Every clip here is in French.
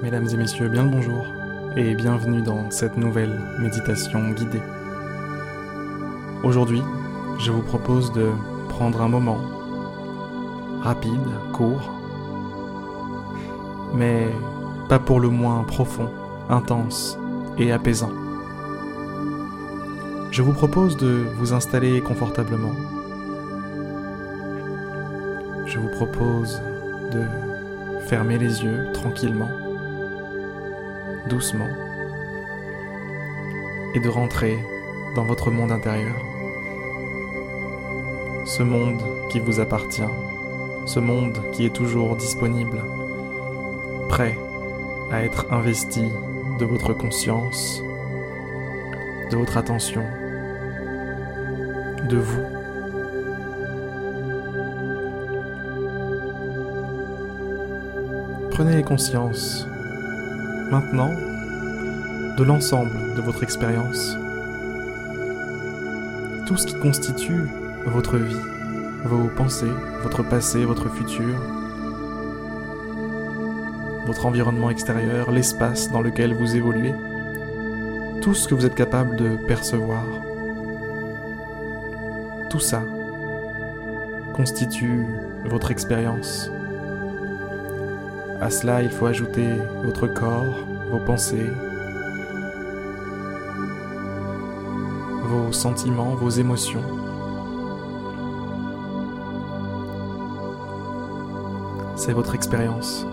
Mesdames et messieurs, bien le bonjour et bienvenue dans cette nouvelle méditation guidée. Aujourd'hui, je vous propose de prendre un moment rapide, court, mais pas pour le moins profond, intense et apaisant. Je vous propose de vous installer confortablement. Je vous propose de fermer les yeux tranquillement doucement et de rentrer dans votre monde intérieur. Ce monde qui vous appartient, ce monde qui est toujours disponible, prêt à être investi de votre conscience, de votre attention, de vous. Prenez conscience maintenant de l'ensemble de votre expérience. Tout ce qui constitue votre vie, vos pensées, votre passé, votre futur, votre environnement extérieur, l'espace dans lequel vous évoluez, tout ce que vous êtes capable de percevoir. Tout ça constitue votre expérience. À cela, il faut ajouter votre corps, vos pensées, vos sentiments, vos émotions. C'est votre expérience.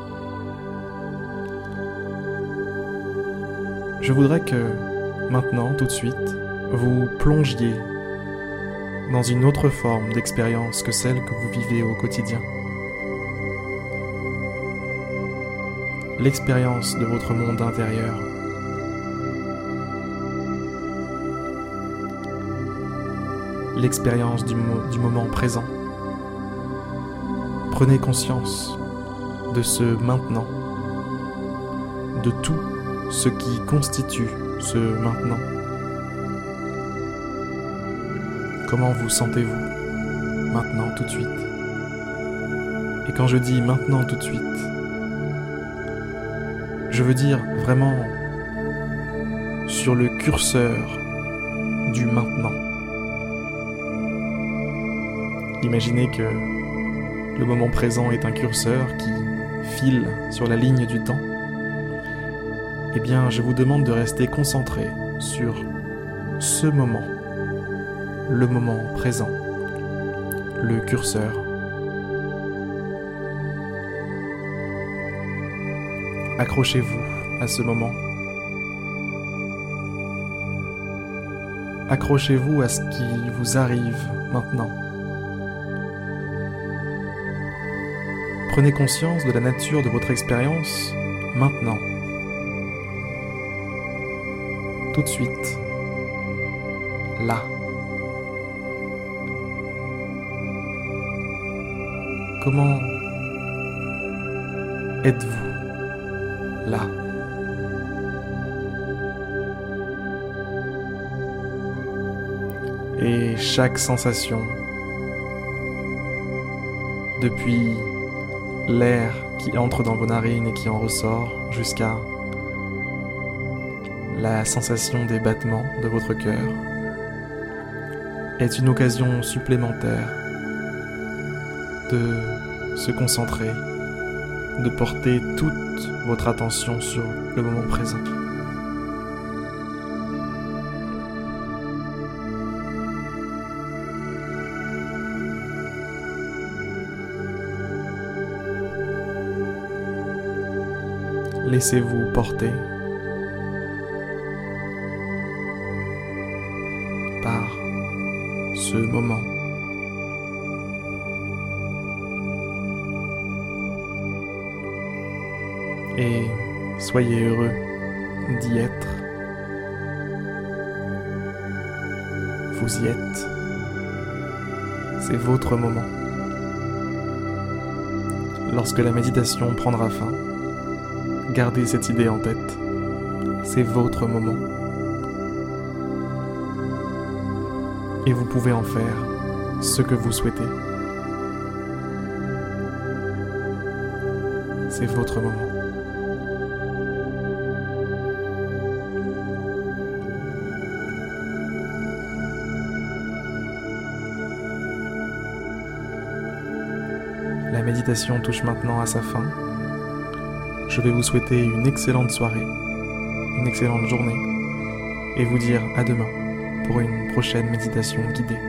Je voudrais que, maintenant, tout de suite, vous plongiez dans une autre forme d'expérience que celle que vous vivez au quotidien. L'expérience de votre monde intérieur. L'expérience du, moment présent. Prenez conscience de ce maintenant, de tout ce qui constitue ce maintenant. Comment vous sentez-vous maintenant tout de suite? Et quand je dis maintenant tout de suite, je veux dire vraiment sur le curseur du maintenant. Imaginez que le moment présent est un curseur qui file sur la ligne du temps. Eh bien, je vous demande de rester concentré sur ce moment, le moment présent, le curseur. Accrochez-vous à ce moment. Accrochez-vous à ce qui vous arrive maintenant. Prenez conscience de la nature de votre expérience maintenant. Tout de suite. Là. Comment êtes-vous? Là. Et chaque sensation, depuis l'air qui entre dans vos narines et qui en ressort, jusqu'à la sensation des battements de votre cœur, est une occasion supplémentaire de se concentrer de porter toute votre attention sur le moment présent. Laissez-vous porter par ce moment. Et soyez heureux d'y être. Vous y êtes. C'est votre moment. Lorsque la méditation prendra fin, gardez cette idée en tête. C'est votre moment. Et vous pouvez en faire ce que vous souhaitez. C'est votre moment. Méditation touche maintenant à sa fin. Je vais vous souhaiter une excellente soirée, une excellente journée, et vous dire à demain pour une prochaine méditation guidée.